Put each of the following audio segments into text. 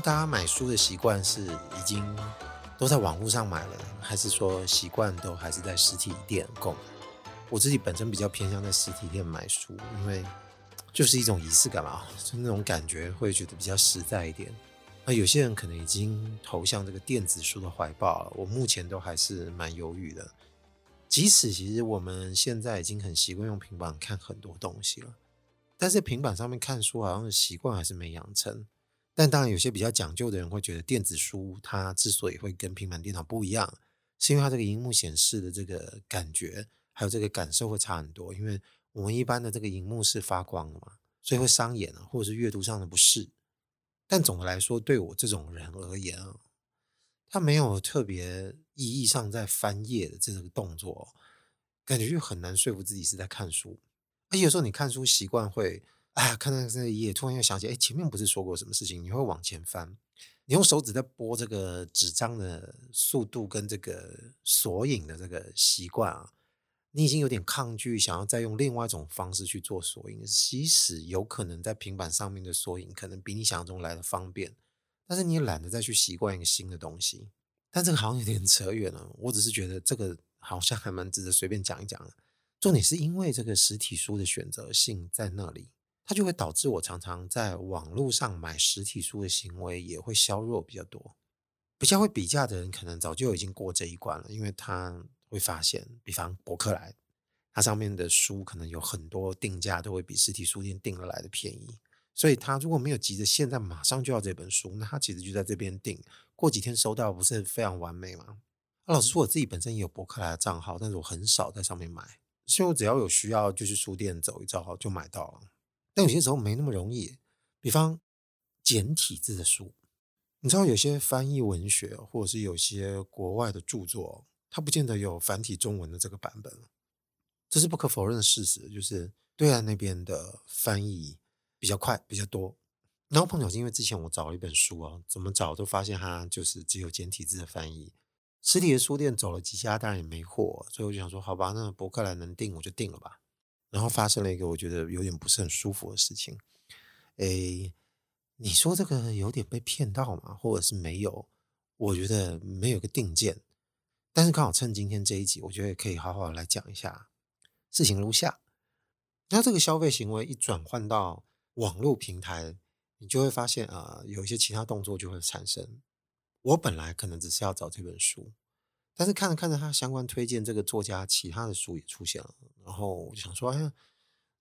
大家买书的习惯是已经都在网络上买了，还是说习惯都还是在实体店购买？我自己本身比较偏向在实体店买书，因为就是一种仪式感嘛，就那种感觉会觉得比较实在一点。那有些人可能已经投向这个电子书的怀抱了，我目前都还是蛮犹豫的。即使其实我们现在已经很习惯用平板看很多东西了，但是平板上面看书好像习惯还是没养成。但当然，有些比较讲究的人会觉得电子书它之所以会跟平板电脑不一样，是因为它这个荧幕显示的这个感觉还有这个感受会差很多。因为我们一般的这个荧幕是发光的嘛，所以会伤眼啊，或者是阅读上的不适。但总的来说，对我这种人而言啊，它没有特别意义上在翻页的这个动作，感觉就很难说服自己是在看书。而有时候你看书习惯会。哎，看到这一页，突然又想起，哎，前面不是说过什么事情？你会往前翻，你用手指在拨这个纸张的速度跟这个索引的这个习惯啊，你已经有点抗拒，想要再用另外一种方式去做索引。即使有可能在平板上面的索引可能比你想象中来的方便，但是你也懒得再去习惯一个新的东西。但这个好像有点扯远了，我只是觉得这个好像还蛮值得随便讲一讲的。重点是因为这个实体书的选择性在那里。它就会导致我常常在网络上买实体书的行为也会削弱比较多。比较会比价的人可能早就已经过这一关了，因为他会发现，比方博客来，它上面的书可能有很多定价都会比实体书店订了来的便宜，所以他如果没有急着现在马上就要这本书，那他其实就在这边订，过几天收到不是非常完美吗？老实说，我自己本身也有博客来的账号，但是我很少在上面买，所以我只要有需要就去书店走一遭就买到了。但有些时候没那么容易，比方简体字的书，你知道有些翻译文学或者是有些国外的著作，它不见得有繁体中文的这个版本，这是不可否认的事实。就是对岸那边的翻译比较快，比较多。然后碰巧是因为之前我找了一本书啊，怎么找都发现它就是只有简体字的翻译，实体的书店走了几家，当然也没货，所以我就想说，好吧，那博客来能订我就订了吧。然后发生了一个我觉得有点不是很舒服的事情，诶，你说这个有点被骗到吗？或者是没有？我觉得没有个定见，但是刚好趁今天这一集，我觉得也可以好好来讲一下事情如下。那这个消费行为一转换到网络平台，你就会发现啊、有一些其他动作就会产生。我本来可能只是要找这本书。但是看着看着，他相关推荐这个作家其他的书也出现了，然后我就想说，哎呀，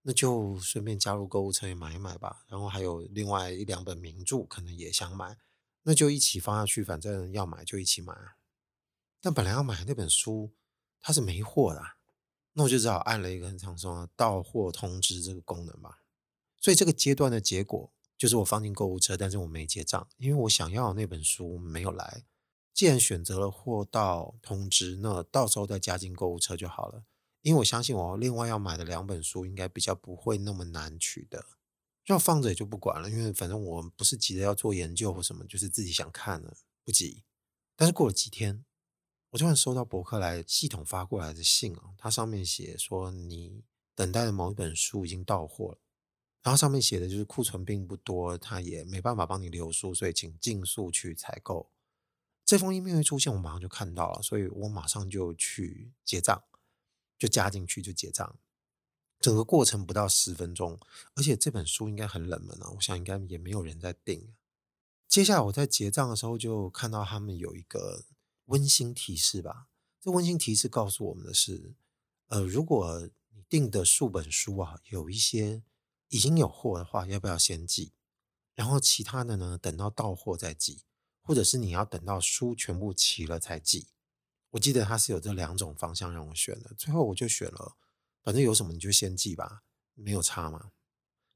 那就顺便加入购物车也买一买吧。然后还有另外一两本名著，可能也想买，那就一起放下去，反正要买就一起买。但本来要买那本书，它是没货的，那我就只好按了一个很常说到货通知这个功能吧。所以这个阶段的结果就是我放进购物车，但是我没结账，因为我想要的那本书没有来。既然选择了货到通知，那到时候再加进购物车就好了。因为我相信我另外要买的两本书应该比较不会那么难取得，要放着也就不管了。因为反正我不是急着要做研究或什么，就是自己想看了，不急。但是过了几天，我突然收到博客来系统发过来的信啊，它上面写说你等待的某一本书已经到货了，然后上面写的就是库存并不多，它也没办法帮你留书，所以请尽速去采购。这封 email 一出现，我马上就看到了，所以我马上就去结账，就加进去就结账。整个过程不到十分钟，而且这本书应该很冷门啊，我想应该也没有人在订。接下来我在结账的时候，就看到他们有一个温馨提示吧。这温馨提示告诉我们的是，呃，如果你订的数本书啊，有一些已经有货的话，要不要先寄？然后其他的呢，等到到货再寄。或者是你要等到书全部齐了才寄，我记得他是有这两种方向让我选的，最后我就选了，反正有什么你就先寄吧，没有差嘛。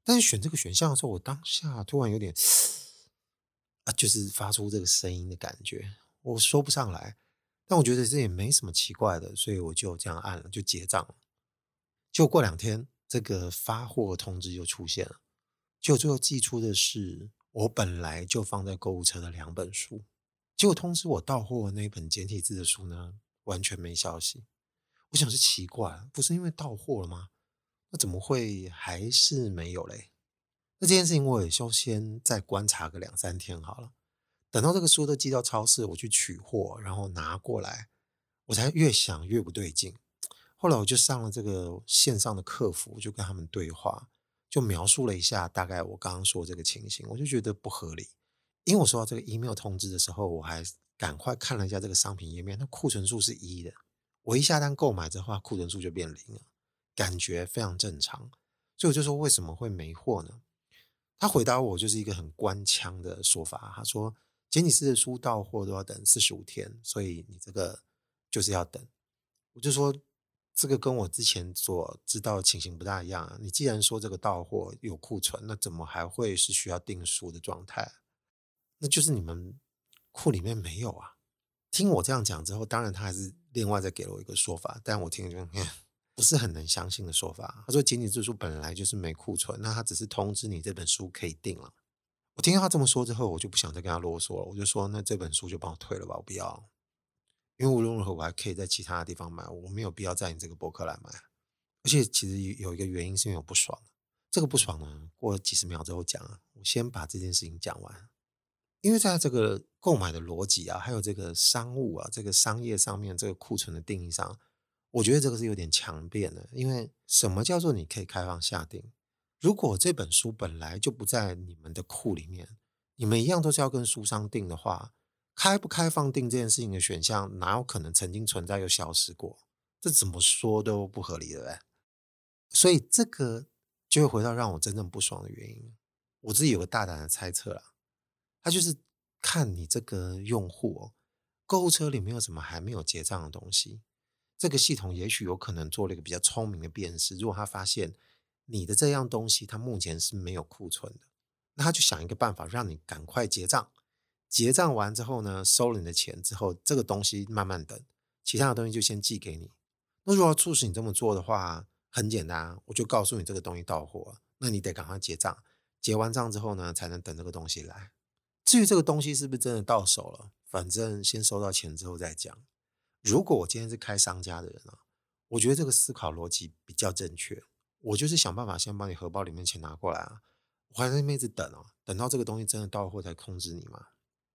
但是选这个选项的时候，我当下突然有点啊，就是发出这个声音的感觉，我说不上来，但我觉得这也没什么奇怪的，所以我就这样按了，就结账了。就过两天，这个发货通知就出现了，就最后寄出的是。我本来就放在购物车的两本书，结果通知我到货的那本简体字的书呢，完全没消息。我想是奇怪，不是因为到货了吗？那怎么会还是没有嘞？那这件事情我也就先再观察个两三天好了。等到这个书都寄到超市，我去取货，然后拿过来，我才越想越不对劲。后来我就上了这个线上的客服，就跟他们对话，就描述了一下大概我刚刚说这个情形，我就觉得不合理。因为我收到这个 email 通知的时候，我还赶快看了一下这个商品页面，那库存数是一的。我一下单购买的话，库存数就变零了，感觉非常正常。所以我就说为什么会没货呢？他回答我就是一个很官腔的说法，他说。简体字的书到货都要等四十五天，所以你这个就是要等。我就说这个跟我之前所知道的情形不大一样啊。你既然说这个到货有库存，那怎么还会是需要订书的状态？那就是你们库里面没有啊。听我这样讲之后，当然他还是另外再给了我一个说法，但我听就 不是很能相信的说法。他说简体字书本来就是没库存，那他只是通知你这本书可以订了。我听到他这么说之后，我就不想再跟他啰嗦了。我就说：“那这本书就帮我退了吧，我不要。因为无论如何，我还可以在其他的地方买，我没有必要在你这个博客来买。而且，其实有一个原因是因为我不爽。这个不爽呢，过了几十秒之后讲啊。我先把这件事情讲完。因为在这个购买的逻辑啊，还有这个商务啊，这个商业上面这个库存的定义上，我觉得这个是有点强辩的。因为什么叫做你可以开放下订？如果这本书本来就不在你们的库里面，你们一样都是要跟书商订的话，开不开放订这件事情的选项，哪有可能曾经存在又消失过？这怎么说都不合理的嘞。所以这个就会回到让我真正不爽的原因。我自己有个大胆的猜测啦，他就是看你这个用户购物车里面有什么还没有结账的东西，这个系统也许有可能做了一个比较聪明的辨识，如果他发现。你的这样东西，它目前是没有库存的，那他就想一个办法，让你赶快结账。结账完之后呢，收了你的钱之后，这个东西慢慢等，其他的东西就先寄给你。那如果要促使你这么做的话，很简单，我就告诉你这个东西到货，那你得赶快结账。结完账之后呢，才能等这个东西来。至于这个东西是不是真的到手了，反正先收到钱之后再讲。如果我今天是开商家的人啊，我觉得这个思考逻辑比较正确。我就是想办法先把你荷包里面钱拿过来啊！我还在那边一直等哦，等到这个东西真的到货才通知你嘛。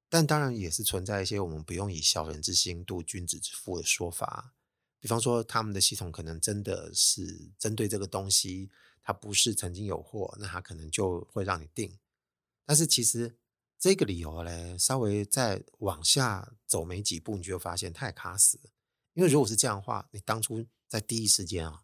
但当然也是存在一些我们不用以小人之心度君子之腹的说法，比方说他们的系统可能真的是针对这个东西，它不是曾经有货，那它可能就会让你定。但是其实这个理由嘞，稍微再往下走没几步，你就会发现太卡死了。因为如果是这样的话，你当初在第一时间啊。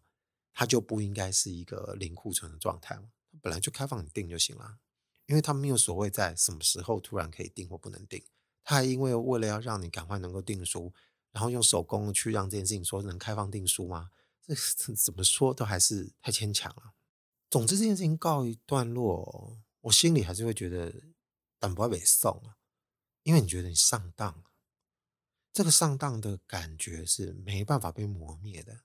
它就不应该是一个零库存的状态嘛，本来就开放你定就行了，因为他没有所谓在什么时候突然可以订或不能订，他还因为为了要让你赶快能够订书，然后用手工去让这件事情说能开放订书吗？这怎么说都还是太牵强了。总之这件事情告一段落，我心里还是会觉得胆不会被送啊，因为你觉得你上当，这个上当的感觉是没办法被磨灭的。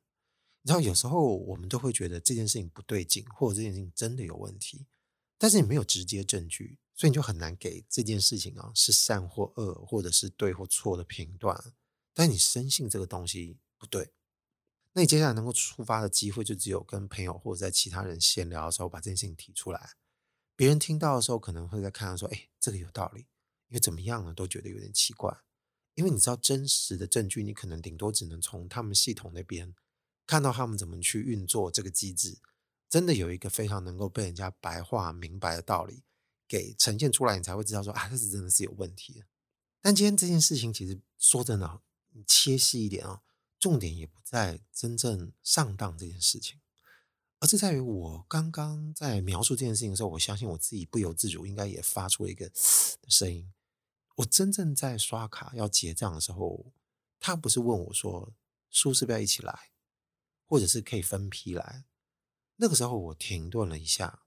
然后有时候我们都会觉得这件事情不对劲，或者这件事情真的有问题，但是你没有直接证据，所以你就很难给这件事情啊是善或恶，或者是对或错的评断。但你深信这个东西不对，那你接下来能够触发的机会就只有跟朋友或者在其他人闲聊的时候把这件事情提出来，别人听到的时候可能会在看到说，哎，这个有道理，因为怎么样呢都觉得有点奇怪，因为你知道真实的证据，你可能顶多只能从他们系统那边。看到他们怎么去运作这个机制，真的有一个非常能够被人家白话明白的道理给呈现出来，你才会知道说啊，这是真的是有问题的。但今天这件事情其实说真的，你切细一点啊，重点也不在真正上当这件事情，而是在于我刚刚在描述这件事情的时候，我相信我自己不由自主应该也发出了一个声音。我真正在刷卡要结账的时候，他不是问我说书是不是要一起来？或者是可以分批来，那个时候我停顿了一下。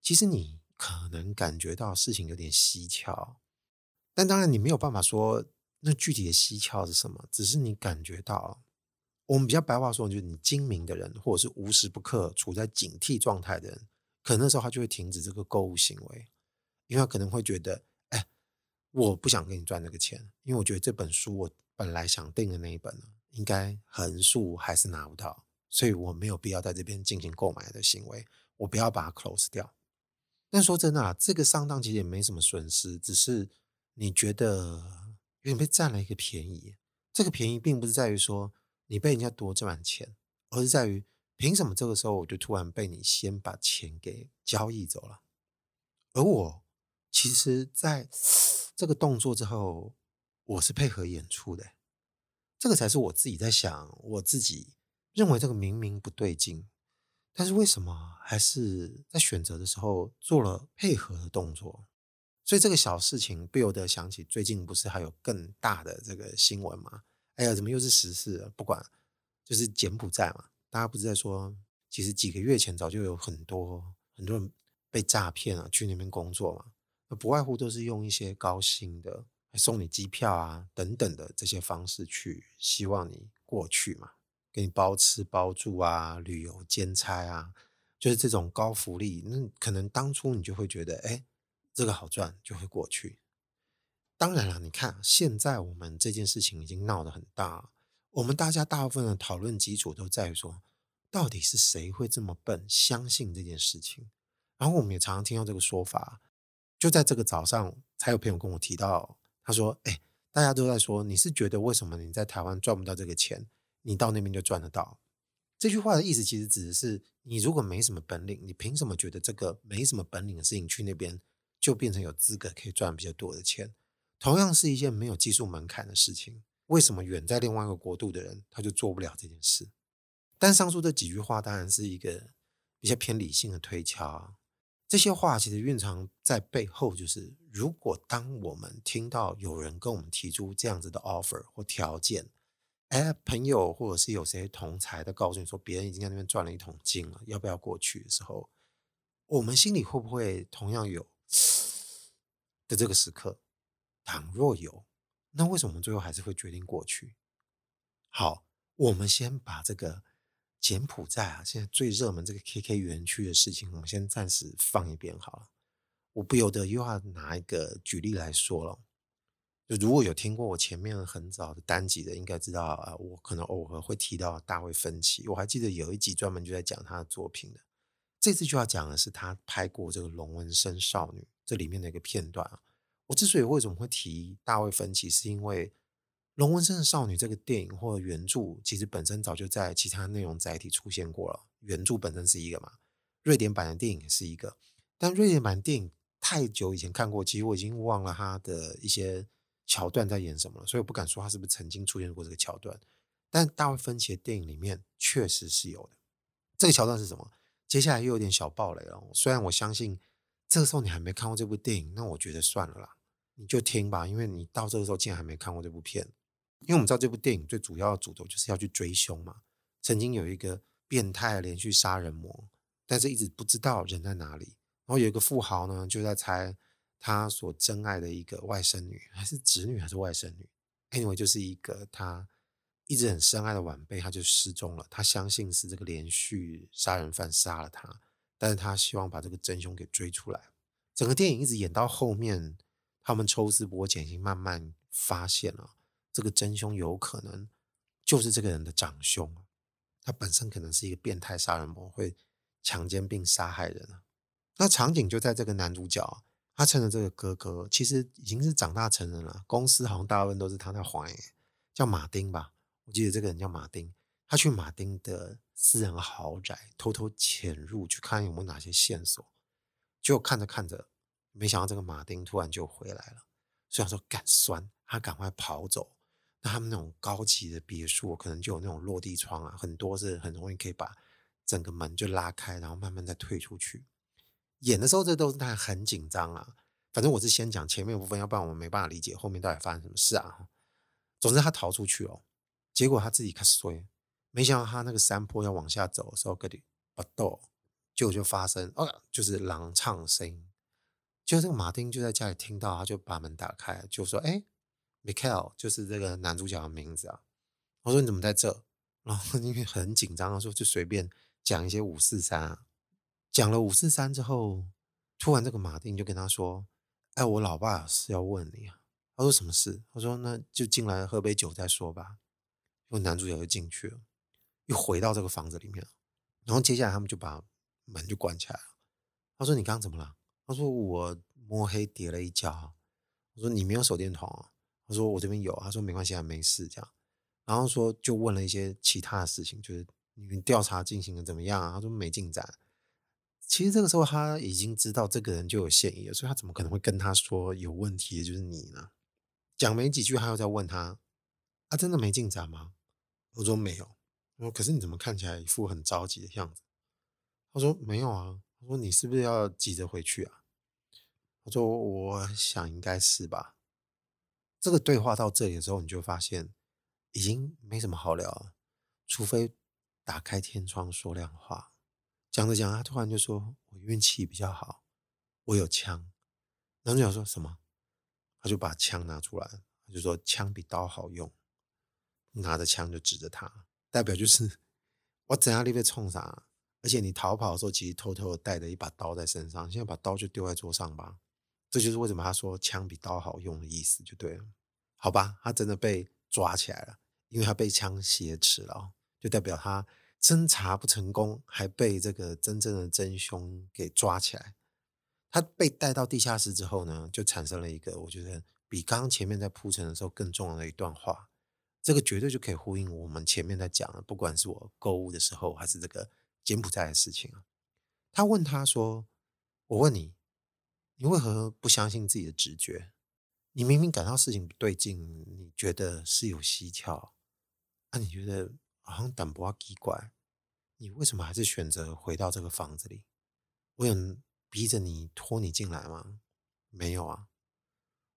其实你可能感觉到事情有点蹊跷，但当然你没有办法说那具体的蹊跷是什么，只是你感觉到。我们比较白话说，就是你精明的人，或者是无时不刻处在警惕状态的人，可能那时候他就会停止这个购物行为，因为他可能会觉得，哎，我不想跟你赚这个钱，因为我觉得这本书我本来想订的那一本呢，应该横竖还是拿不到。所以我没有必要在这边进行购买的行为，我不要把它 close 掉。但说真的啊，这个上当其实也没什么损失，只是你觉得有点被占了一个便宜。这个便宜并不是在于说你被人家多赚钱，而是在于凭什么这个时候我就突然被你先把钱给交易走了？而我其实在 这个动作之后，我是配合演出的。这个才是我自己在想，我自己认为这个明明不对劲，但是为什么还是在选择的时候做了配合的动作？所以这个小事情不由得想起，最近不是还有更大的这个新闻吗？哎呀，怎么又是时事？不管，就是柬埔寨嘛，大家不是在说，其实几个月前早就有很多很多人被诈骗了，去那边工作嘛，那不外乎都是用一些高薪的。送你机票啊，等等的这些方式去，希望你过去嘛，给你包吃包住啊，旅游兼差啊，就是这种高福利。那可能当初你就会觉得，哎，这个好赚，就会过去。当然了，你看现在我们这件事情已经闹得很大，我们大家大部分的讨论基础都在于说，到底是谁会这么笨，相信这件事情？然后我们也常常听到这个说法，就在这个早上，才有朋友跟我提到。他说：“哎，大家都在说，你是觉得为什么你在台湾赚不到这个钱，你到那边就赚得到？”这句话的意思其实指的是，你如果没什么本领，你凭什么觉得这个没什么本领的事情去那边就变成有资格可以赚比较多的钱？同样是一件没有技术门槛的事情，为什么远在另外一个国度的人他就做不了这件事？但上述这几句话当然是一个比较偏理性的推敲。这些话其实蕴藏在背后，就是如果当我们听到有人跟我们提出这样子的 offer 或条件，哎，朋友或者是有谁同才的告诉你说，别人已经在那边赚了一桶金了，要不要过去的时候，我们心里会不会同样有的这个时刻？倘若有，那为什么我们最后还是会决定过去？好，我们先把这个。柬埔寨啊，现在最热门这个 KK 园区的事情，我们先暂时放一边好了。我不由得又要拿一个举例来说了。就如果有听过我前面很早的单集的，应该知道啊，我可能偶尔会提到大卫芬奇。我还记得有一集专门就在讲他的作品的。这次就要讲的是他拍过这个《龙纹身少女》这里面的一个片段啊。我之所以为什么会提大卫芬奇，是因为。《龙纹身的少女》这个电影或者原著，其实本身早就在其他内容载体出现过了。原著本身是一个嘛，瑞典版的电影是一个。但瑞典版电影太久以前看过，其实我已经忘了它的一些桥段在演什么了，所以我不敢说他是不是曾经出现过这个桥段。但大卫芬奇的电影里面确实是有的。这个桥段是什么？接下来又有点小暴雷了。虽然我相信这个时候你还没看过这部电影，那我觉得算了啦，你就听吧，因为你到这个时候竟然还没看过这部片。因为我们知道这部电影最主要的主轴就是要去追凶嘛。曾经有一个变态连续杀人魔，但是一直不知道人在哪里。然后有一个富豪呢，就在猜他所珍爱的一个外甥女，还是侄女，还是外甥女？Anyway，就是一个他一直很深爱的晚辈，他就失踪了。他相信是这个连续杀人犯杀了他，但是他希望把这个真凶给追出来。整个电影一直演到后面，他们抽丝剥茧，已经慢慢发现了。这个真凶有可能就是这个人的长兄，他本身可能是一个变态杀人魔，会强奸并杀害人。那场景就在这个男主角，他趁着这个哥哥其实已经是长大成人了，公司好像大部分都是他在还，叫马丁吧，我记得这个人叫马丁。他去马丁的私人豪宅偷偷潜入去看有没有哪些线索，结果看着看着，没想到这个马丁突然就回来了，虽然说赶酸，他赶快跑走。那他们那种高级的别墅，可能就有那种落地窗啊，很多是很容易可以把整个门就拉开，然后慢慢再退出去。演的时候，这都是他很紧张啊。反正我是先讲前面部分，要不然我们没办法理解后面到底发生什么事啊。总之他逃出去哦，结果他自己开始衰，没想到他那个山坡要往下走的时候，个里不动，结果就发生哦，就是狼唱声音。就这个马丁就在家里听到，他就把门打开，就说：“哎。” Michael 就是这个男主角的名字啊。我说你怎么在这？然后因为很紧张，说就随便讲一些五四三啊。讲了五四三之后，突然这个马丁就跟他说：“哎，我老爸是要问你啊。”他说：“什么事？”他说：“那就进来喝杯酒再说吧。”因为男主角就进去了，又回到这个房子里面。然后接下来他们就把门就关起来了。他说：“你刚怎么了？”他说：“我摸黑跌了一跤。”我说你没有手电筒啊？他说我这边有。他说没关系，还没事这样。然后说就问了一些其他的事情，就是你们调查进行的怎么样啊？他说没进展。其实这个时候他已经知道这个人就有嫌疑了，所以他怎么可能会跟他说有问题的就是你呢？讲没几句，他又在问他，啊，真的没进展吗？我说没有。我说可是你怎么看起来一副很着急的样子？他说没有啊。他说你是不是要急着回去啊？我说：“我想应该是吧。”这个对话到这里的时候，你就发现已经没什么好聊了，除非打开天窗说亮话。讲着讲，他突然就说：“我运气比较好，我有枪。”男主角说什么？他就把枪拿出来，他就说：“枪比刀好用。”拿着枪就指着他，代表就是我怎样你被冲啥？而且你逃跑的时候，其实偷偷带着一把刀在身上，现在把刀就丢在桌上吧。这就是为什么他说枪比刀好用的意思，就对了，好吧？他真的被抓起来了，因为他被枪挟持了，就代表他侦查不成功，还被这个真正的真凶给抓起来。他被带到地下室之后呢，就产生了一个我觉得比刚刚前面在铺陈的时候更重要的一段话，这个绝对就可以呼应我们前面在讲的，不管是我购物的时候，还是这个柬埔寨的事情啊。他问他说：“我问你。”你为何不相信自己的直觉？你明明感到事情不对劲，你觉得事有蹊跷，那、你觉得好像胆不奇怪，你为什么还是选择回到这个房子里？我有逼着你拖你进来吗？没有啊，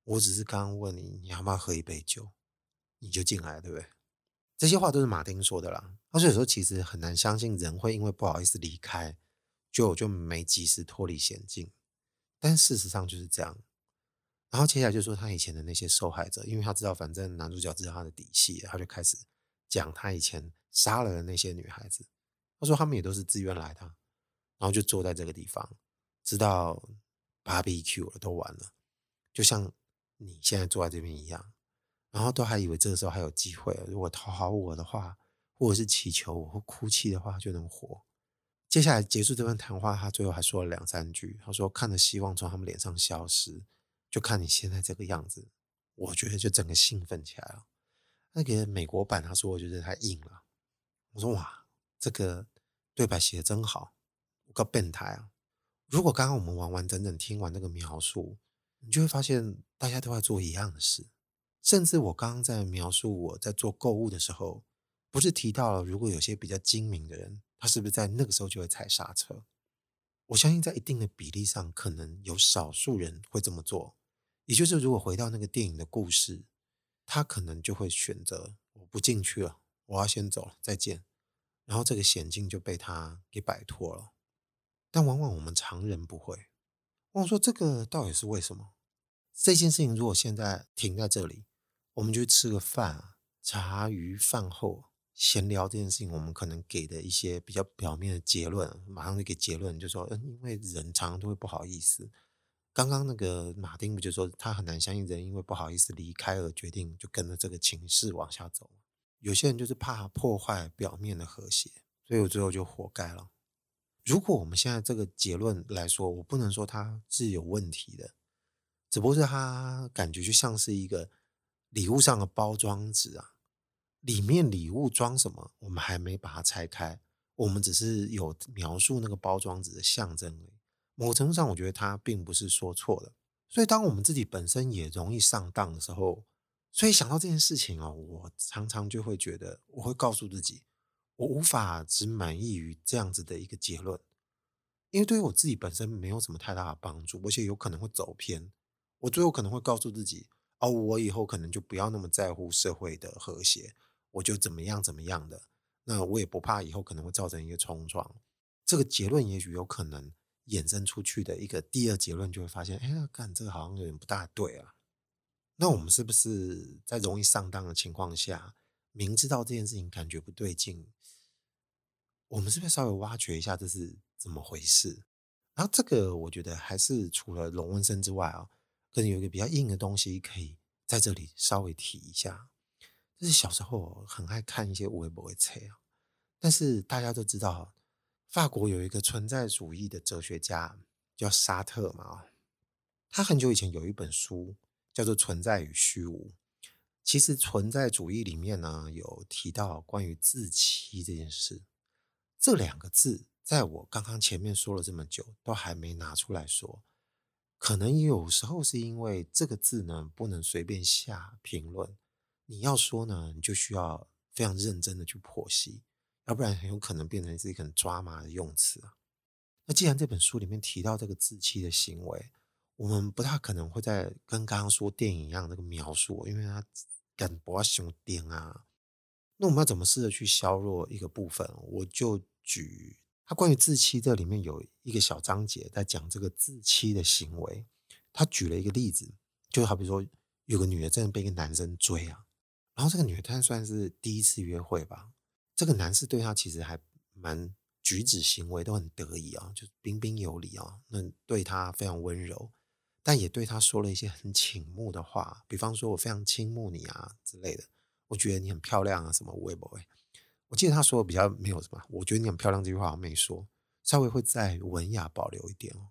我只是刚刚问你，你要不要喝一杯酒，你就进来，对不对？这些话都是马丁说的啦。而且有时候其实很难相信人会因为不好意思离开，就就没及时脱离险境。但事实上就是这样，然后接下来就说他以前的那些受害者，因为他知道反正男主角知道他的底细，他就开始讲他以前杀了的那些女孩子。他说他们也都是自愿来的，然后就坐在这个地方，直到 barbecue 了都完了，就像你现在坐在这边一样，然后都还以为这个时候还有机会，如果讨好我的话，或者是祈求我或哭泣的话，就能活。接下来结束这番谈话，他最后还说了两三句。他说：“看着希望从他们脸上消失，就看你现在这个样子，我觉得就整个兴奋起来了。”那个美国版他说：“我觉得太硬了。”我说：“哇，这个对白写得真好，我个变态啊！”如果刚刚我们完完整整听完那个描述，你就会发现大家都在做一样的事。甚至我刚刚在描述我在做购物的时候，不是提到了如果有些比较精明的人。他是不是在那个时候就会踩刹车？我相信在一定的比例上，可能有少数人会这么做。也就是如果回到那个电影的故事，他可能就会选择我不进去了，我要先走了，再见。然后这个险境就被他给摆脱了。但往往我们常人不会。我说这个到底是为什么？这件事情如果现在停在这里，我们就吃个饭，茶余饭后。闲聊这件事情，我们可能给的一些比较表面的结论，马上就给结论，就说，嗯，因为人常常都会不好意思。刚刚那个马丁不就说他很难相信人因为不好意思离开而决定就跟着这个情势往下走吗。有些人就是怕破坏表面的和谐，所以我最后就活该了。如果我们现在这个结论来说，我不能说他是有问题的，只不过是他感觉就像是一个礼物上的包装纸啊。里面礼物装什么？我们还没把它拆开，我们只是有描述那个包装纸的象征而已。某程度上，我觉得他并不是说错的。所以，当我们自己本身也容易上当的时候，所以想到这件事情哦，我常常就会觉得，我会告诉自己，我无法只满意于这样子的一个结论，因为对于我自己本身没有什么太大的帮助，而且有可能会走偏。我最后可能会告诉自己，哦，我以后可能就不要那么在乎社会的和谐。我就怎么样怎么样的，那我也不怕以后可能会造成一个冲撞。这个结论也许有可能衍生出去的一个第二结论，就会发现，哎，干这个好像有点不大对啊。那我们是不是在容易上当的情况下，明知道这件事情感觉不对劲，我们是不是稍微挖掘一下这是怎么回事？然后这个我觉得还是除了龙纹身之外啊，可能有一个比较硬的东西可以在这里稍微提一下。就是小时候很爱看一些无微不会册啊，但是大家都知道，法国有一个存在主义的哲学家叫沙特嘛，他很久以前有一本书叫做存在与虚无。其实存在主义里面呢，有提到关于自欺这件事。这两个字，在我刚刚前面说了这么久，都还没拿出来说。可能有时候是因为这个字呢，不能随便下评论。你要说呢，你就需要非常认真的去剖析，要不然很有可能变成是一个很抓马的用词啊。那既然这本书里面提到这个自欺的行为，我们不太可能会在跟刚刚说电影一样那个描述，因为它敢不要熊癫啊。那我们要怎么试着去削弱一个部分？我就举他关于自欺这里面有一个小章节在讲这个自欺的行为。他举了一个例子，就好比说有个女的真的被一个男生追啊，然后这个女的她算是第一次约会吧，这个男士对她其实还蛮。举止行为都很得意啊，就彬彬有礼啊，那对他非常温柔，但也对他说了一些很倾慕的话，比方说我非常倾慕你啊之类的，我觉得你很漂亮啊什么，我也不会。我记得他说的比较没有什么，我觉得你很漂亮这句话好像没说，稍微会再文雅保留一点哦。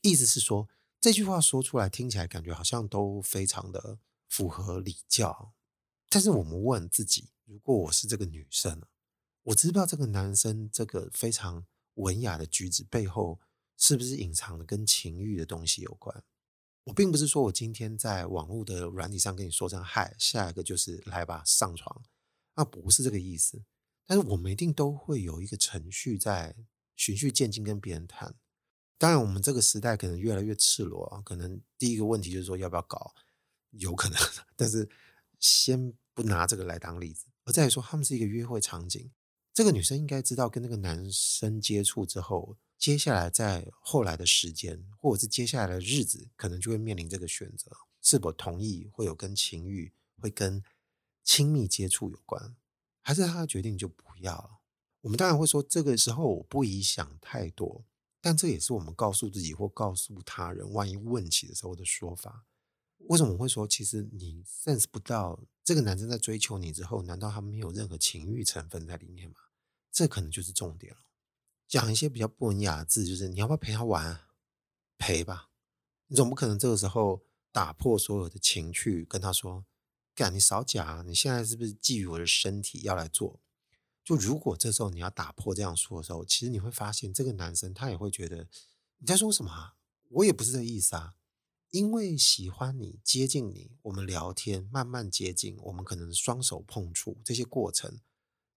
意思是说这句话说出来听起来感觉好像都非常的符合礼教，但是我们问自己，如果我是这个女生呢？我知道这个男生这个非常文雅的举止背后，是不是隐藏的跟情欲的东西有关？我并不是说我今天在网络的软体上跟你说声嗨，下一个就是来吧上床，那不是这个意思。但是我们一定都会有一个程序在循序渐进跟别人谈。当然，我们这个时代可能越来越赤裸啊，可能第一个问题就是说要不要搞，有可能，但是先不拿这个来当例子，而再说他们是一个约会场景。这个女生应该知道，跟那个男生接触之后，接下来在后来的时间，或者是接下来的日子，可能就会面临这个选择：是否同意会有跟情欲、会跟亲密接触有关，还是他的决定就不要？我们当然会说，这个时候我不宜想太多，但这也是我们告诉自己或告诉他人，万一问起的时候的说法。为什么我会说，其实你 sense 不到这个男生在追求你之后，难道他没有任何情欲成分在里面吗？这可能就是重点了。讲一些比较不文雅的字，就是你要不要陪他玩？陪吧。你总不可能这个时候打破所有的情趣，跟他说：“干，你少讲，你现在是不是觊觎我的身体要来做？”就如果这时候你要打破这样说的时候，其实你会发现这个男生他也会觉得你在说什么啊？我也不是这个意思啊。因为喜欢你，接近你，我们聊天，慢慢接近，我们可能双手碰触这些过程，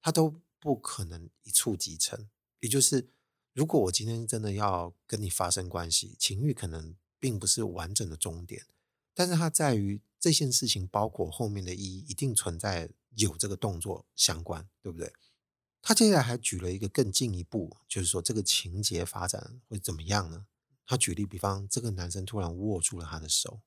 他都。不可能一触即成，也就是如果我今天真的要跟你发生关系，情欲可能并不是完整的终点，但是它在于这件事情包括后面的意义，一定存在有这个动作相关，对不对？他接下来还举了一个更进一步，就是说这个情节发展会怎么样呢？他举例，比方这个男生突然握住了他的手，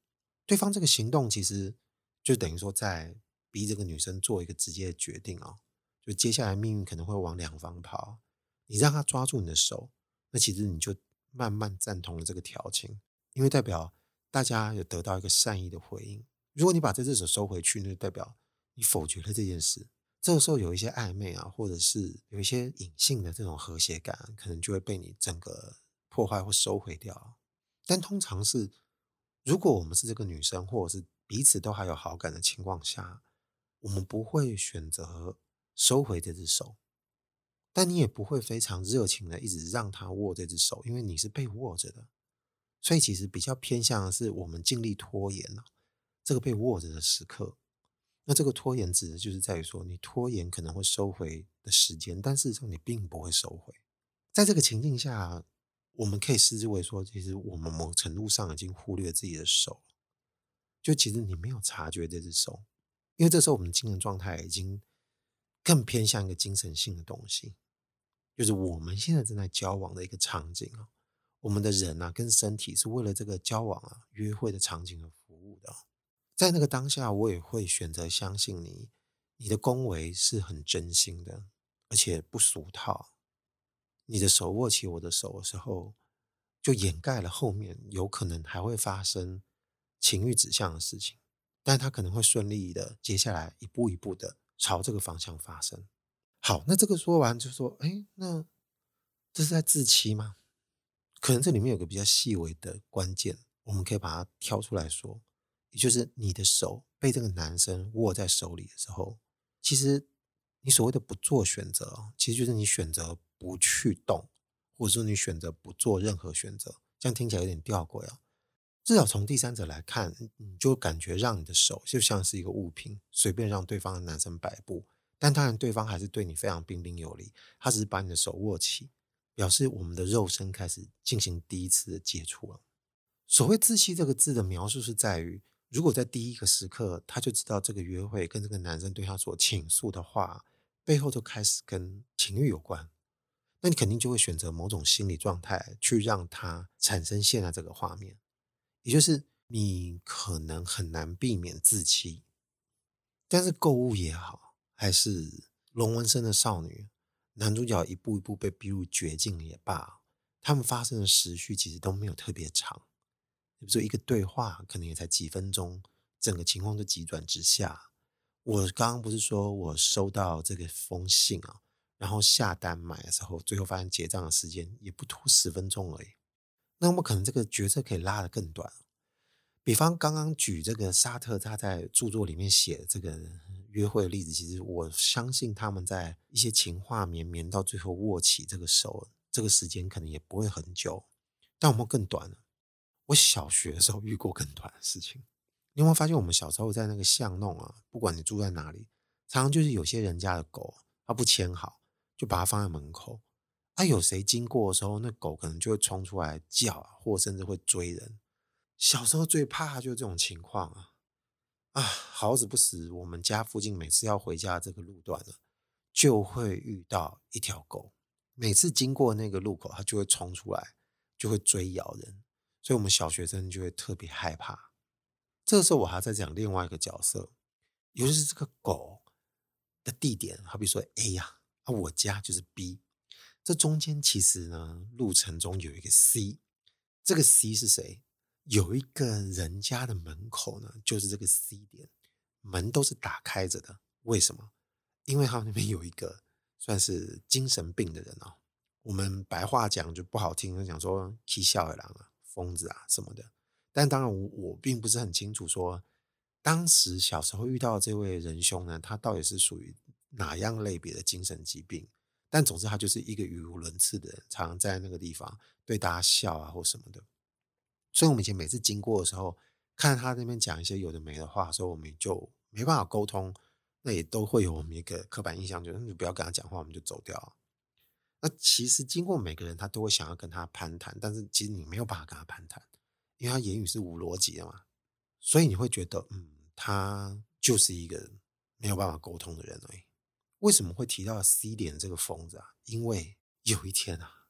对方这个行动其实就等于说在逼这个女生做一个直接的决定啊。就接下来命运可能会往两方跑，你让他抓住你的手，那其实你就慢慢赞同了这个调情，因为代表大家有得到一个善意的回应。如果你把这只手收回去，那就代表你否决了这件事。这个时候有一些暧昧啊，或者是有一些隐性的这种和谐感，可能就会被你整个破坏或收回掉。但通常是，如果我们是这个女生，或者是彼此都还有好感的情况下，我们不会选择。收回这只手，但你也不会非常热情的一直让他握这只手，因为你是被握着的，所以其实比较偏向的是我们尽力拖延了这个被握着的时刻。那这个拖延指的就是在于说，你拖延可能会收回的时间，但事实上你并不会收回。在这个情境下，我们可以视之为说，其实我们某程度上已经忽略自己的手，就其实你没有察觉这只手，因为这时候我们的精神状态已经。更偏向一个精神性的东西，就是我们现在正在交往的一个场景啊，我们的人啊跟身体是为了这个交往啊约会的场景而服务的。在那个当下，我也会选择相信你，你的恭维是很真心的，而且不俗套。你的手握起我的手的时候，就掩盖了后面有可能还会发生情欲指向的事情，但他可能会顺利的接下来一步一步的。朝这个方向发生。好，那这个说完就说，哎，那这是在自欺吗？可能这里面有个比较细微的关键，我们可以把它挑出来说。也就是你的手被这个男生握在手里的时候，其实你所谓的不做选择，其实就是你选择不去动，或者说你选择不做任何选择。这样听起来有点吊诡啊。至少从第三者来看，你就感觉让你的手就像是一个物品，随便让对方的男生摆布。但当然，对方还是对你非常彬彬有礼，他只是把你的手握起，表示我们的肉身开始进行第一次的接触了。所谓自欺这个字的描述是在于，如果在第一个时刻他就知道这个约会跟这个男生对他所倾诉的话，背后就开始跟情欲有关，那你肯定就会选择某种心理状态去让他产生现在这个画面。也就是你可能很难避免自欺，但是购物也好，还是龙纹身的少女，男主角一步一步被逼入绝境也罢，他们发生的时序其实都没有特别长，比如说一个对话可能也才几分钟，整个情况就急转直下。我刚刚不是说我收到这个封信啊，然后下单买的时候，最后发现结账的时间也不拖十分钟而已。那么可能这个角色可以拉得更短，比方刚刚举这个沙特他在著作里面写的这个约会的例子，其实我相信他们在一些情话绵绵到最后握起这个手，这个时间可能也不会很久，但有没有更短呢？我小学的时候遇过更短的事情。你有没有发现我们小时候在那个巷弄啊，不管你住在哪里，常常就是有些人家的狗，它不牵好，就把它放在门口。啊，有谁经过的时候，那狗可能就会冲出来叫啊，或甚至会追人。小时候最怕就是这种情况啊！啊，好死不死，我们家附近每次要回家这个路段呢，就会遇到一条狗。每次经过那个路口，它就会冲出来，就会追咬人。所以，我们小学生就会特别害怕。这个时候，我还在讲另外一个角色，也就是这个狗的地点，好比说 A 呀，啊，我家就是 B。这中间其实呢，路程中有一个 C，这个 C 是谁？有一个人家的门口呢，就是这个 C 点，门都是打开着的。为什么？因为他们那边有一个算是精神病的人啊。我们白话讲就不好听，讲说起笑的狼啊、疯子啊什么的。但当然我，我并不是很清楚说，当时小时候遇到的这位仁兄呢，他到底是属于哪样类别的精神疾病？但总之，他就是一个语无伦次的，常常在那个地方对大家笑啊或什么的。所以，我们以前每次经过的时候，看到他那边讲一些有的没的话所以，我们就没办法沟通，那也都会有我们一个刻板印象，就是你不要跟他讲话，我们就走掉。那其实经过每个人，他都会想要跟他攀谈，但是其实你没有办法跟他攀谈，因为他言语是无逻辑的嘛。所以你会觉得，嗯，他就是一个没有办法沟通的人而已。为什么会提到 C 点这个疯子啊？因为有一天啊，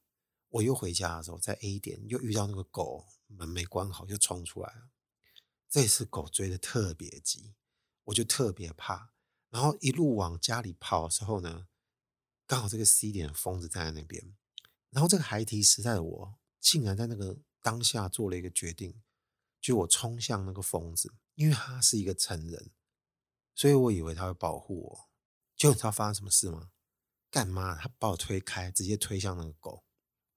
我又回家的时候，在 A 点又遇到那个狗，门没关好就冲出来了。这次狗追得特别急，我就特别怕。然后一路往家里跑的时候呢，刚好这个 C 点的疯子站在那边。然后这个孩提时代的我，竟然在那个当下做了一个决定，就我冲向那个疯子，因为他是一个成人，所以我以为他会保护我。就你知道发生什么事吗？干嘛？他把我推开，直接推向那个狗，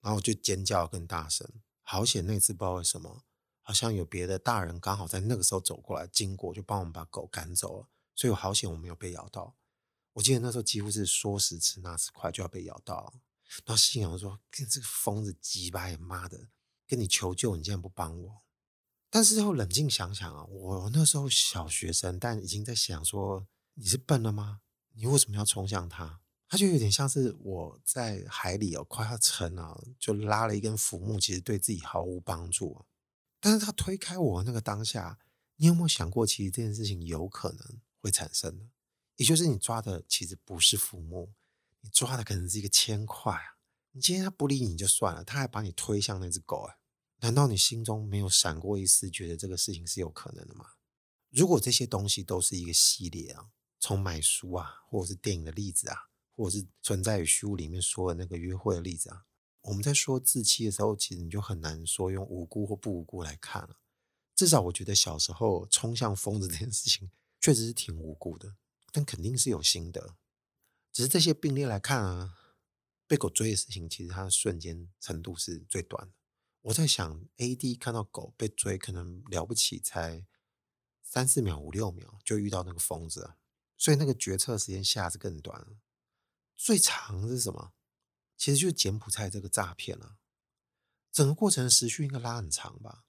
然后我就尖叫更大声。好险那次不知道为什么，好像有别的大人刚好在那个时候走过来经过，就帮我们把狗赶走了。所以我好险我没有被咬到。我记得那时候几乎是说时迟那时快就要被咬到了。然后心想说：“跟这个疯子鸡巴也妈的，跟你求救，你竟然不帮我。”但是后冷静想想啊，我那时候小学生，但已经在想说：“你是笨了吗？”你为什么要冲向他？他就有点像是我在海里哦，快要沉了，就拉了一根浮木，其实对自己毫无帮助。但是他推开我那个当下，你有没有想过，其实这件事情有可能会产生的？也就是你抓的其实不是浮木，你抓的可能是一个铅块啊！你今天他不理你就算了，他还把你推向那只狗啊！难道你心中没有闪过一丝，觉得这个事情是有可能的吗？如果这些东西都是一个系列啊。从买书啊，或者是电影的例子啊，或者是存在于虚无里面说的那个约会的例子啊，我们在说自欺的时候，其实你就很难说用无辜或不无辜来看了。至少我觉得小时候冲向疯子这件事情确实是挺无辜的，但肯定是有心得。只是这些病例来看啊，被狗追的事情，其实它的瞬间程度是最短的。我在想，AD 看到狗被追，可能了不起才三四秒、五六秒就遇到那个疯子，所以那个决策时间下是更短了。最长是什么？其实就是柬埔寨这个诈骗了。整个过程时序应该拉很长吧？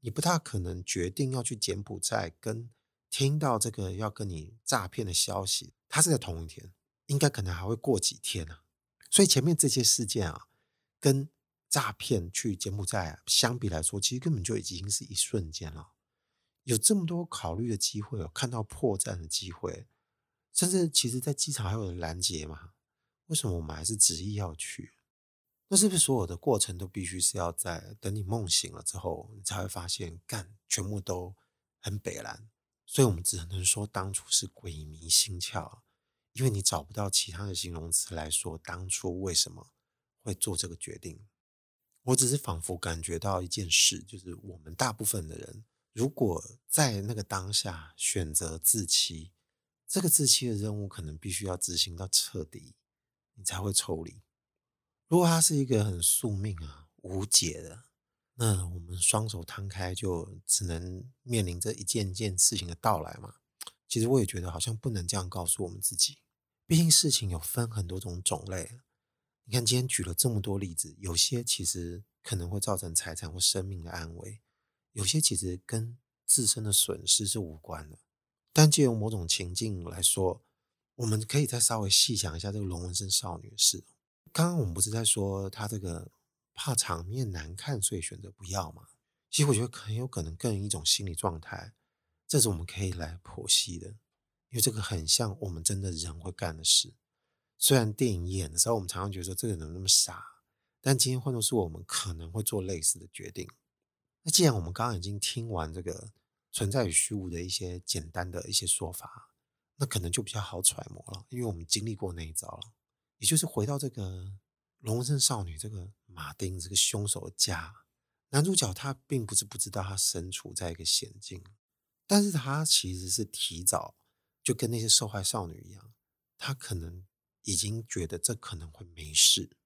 你不大可能决定要去柬埔寨，跟听到这个要跟你诈骗的消息，它是在同一天，应该可能还会过几天呢。所以前面这些事件啊，跟诈骗去柬埔寨，相比来说，其实根本就已经是一瞬间了。有这么多考虑的机会，有看到破绽的机会，甚至其实，在机场还有人拦截嘛？为什么我们还是执意要去？那是不是所有的过程都必须是要在等你梦醒了之后，你才会发现，干全部都很北烂？所以我们只能说，当初是鬼迷心窍，因为你找不到其他的形容词来说当初为什么会做这个决定。我只是仿佛感觉到一件事，就是我们大部分的人，如果在那个当下选择自欺，这个自欺的任务可能必须要执行到彻底，你才会抽离。如果它是一个很宿命啊、无解的，那我们双手摊开，就只能面临着一件件事情的到来嘛。其实我也觉得好像不能这样告诉我们自己，毕竟事情有分很多种种类。你看，今天举了这么多例子，有些其实可能会造成财产或生命的安危，有些其实跟自身的损失是无关的。但借由某种情境来说，我们可以再稍微细想一下这个龙纹身少女的事。刚刚我们不是在说她这个怕场面难看，所以选择不要吗？其实我觉得很有可能更一种心理状态，这是我们可以来剖析的，因为这个很像我们真的人会干的事。虽然电影演的时候，我们常常觉得说这个人怎么那么傻，但今天换作是我们，可能会做类似的决定。那既然我们刚刚已经听完这个存在与虚无的一些简单的一些说法，那可能就比较好揣摩了，因为我们经历过那一遭了。也就是回到这个龙纹身少女这个马丁这个凶手的家，男主角他并不是不知道他身处在一个险境，但是他其实是提早就跟那些受害少女一样，他可能。已经觉得这可能会没事，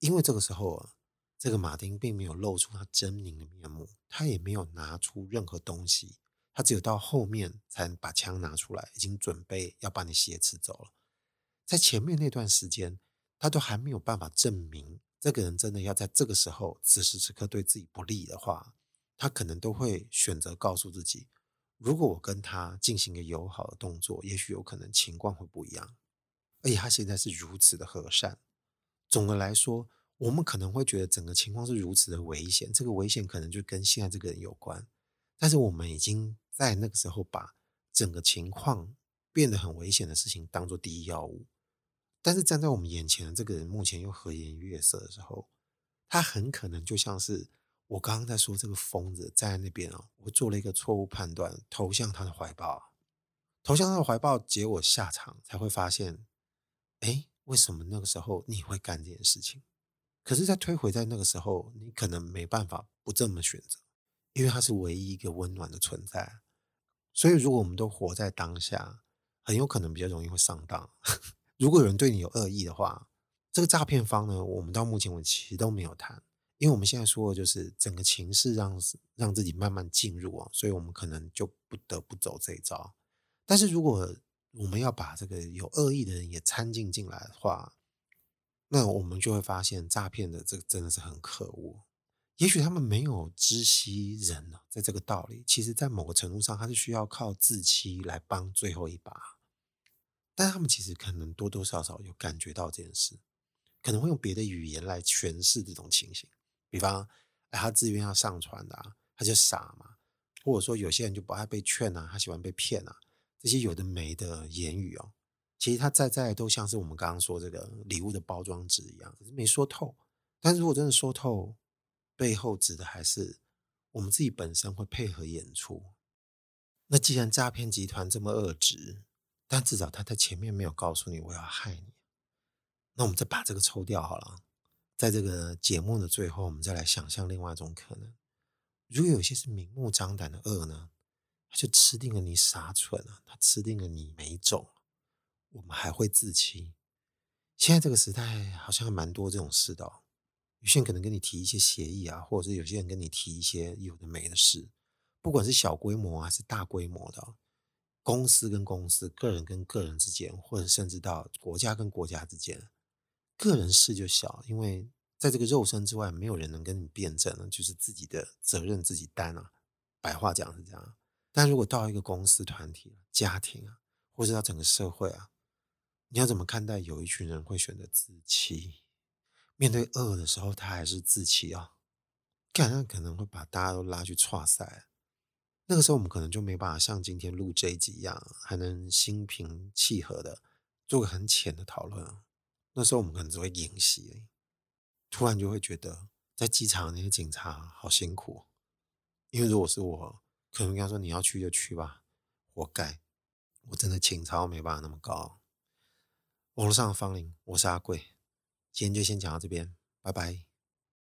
因为这个时候啊，这个马丁并没有露出他狰狞的面目，他也没有拿出任何东西，他只有到后面才把枪拿出来，已经准备要把你挟持走了。在前面那段时间，他都还没有办法证明这个人真的要在这个时候，此时此刻对自己不利的话，他可能都会选择告诉自己，如果我跟他进行一个友好的动作，也许有可能情况会不一样。而且他现在是如此的和善。总的来说，我们可能会觉得整个情况是如此的危险，这个危险可能就跟现在这个人有关。但是我们已经在那个时候把整个情况变得很危险的事情当做第一要务。但是站在我们眼前的这个人目前又和颜悦色的时候，他很可能就像是我刚刚在说这个疯子站在那边啊，我做了一个错误判断，投向他的怀抱，投向他的怀抱，结果下场才会发现。哎，为什么那个时候你会干这件事情？可是，在推回在那个时候，你可能没办法不这么选择，因为它是唯一一个温暖的存在。所以，如果我们都活在当下，很有可能比较容易会上当。如果有人对你有恶意的话，这个诈骗方呢，我们到目前为止其实都没有谈，因为我们现在说的就是整个情势让让自己慢慢进入啊，所以我们可能就不得不走这一招。但是如果我们要把这个有恶意的人也掺进进来的话，那我们就会发现诈骗的这个真的是很可恶。也许他们没有知悉人呢，在这个道理，其实在某个程度上，他是需要靠自欺来帮最后一把。但他们其实可能多多少少有感觉到这件事，可能会用别的语言来诠释这种情形。比方，哎，他自愿要上传的，他就傻嘛；或者说，有些人就不爱被劝啊，他喜欢被骗啊。这些有的没的言语哦，其实他在在都像是我们刚刚说这个礼物的包装纸一样，可是没说透。但是如果真的说透，背后指的还是我们自己本身会配合演出。那既然诈骗集团这么恶质，但至少他在前面没有告诉你我要害你，那我们再把这个抽掉好了。在这个节目的最后，我们再来想象另外一种可能：如果有些是明目张胆的恶呢？他就吃定了你傻蠢啊！他吃定了你没种，我们还会自欺。现在这个时代好像还蛮多这种事的。有些人可能跟你提一些协议啊，或者是有些人跟你提一些有的没的事，不管是小规模还是大规模的公司跟公司、个人跟个人之间，或者甚至到国家跟国家之间，个人事就小，因为在这个肉身之外，没有人能跟你辩证了，就是自己的责任自己担啊。白话讲是这样，但如果到一个公司、团体、家庭啊，或者到整个社会啊，你要怎么看待有一群人会选择自欺？面对恶的时候，他还是自欺啊？感觉可能会把大家都拉去挫赛。那个时候，我们可能就没办法像今天录这一集一样，还能心平气和的做个很浅的讨论。那时候，我们可能只会演戏。突然就会觉得，在机场那些警察好辛苦。因为如果是我，可能跟他说：“你要去就去吧，活该。”我真的情操没办法那么高。网络上的芳邻，我是阿贵，今天就先讲到这边，拜拜。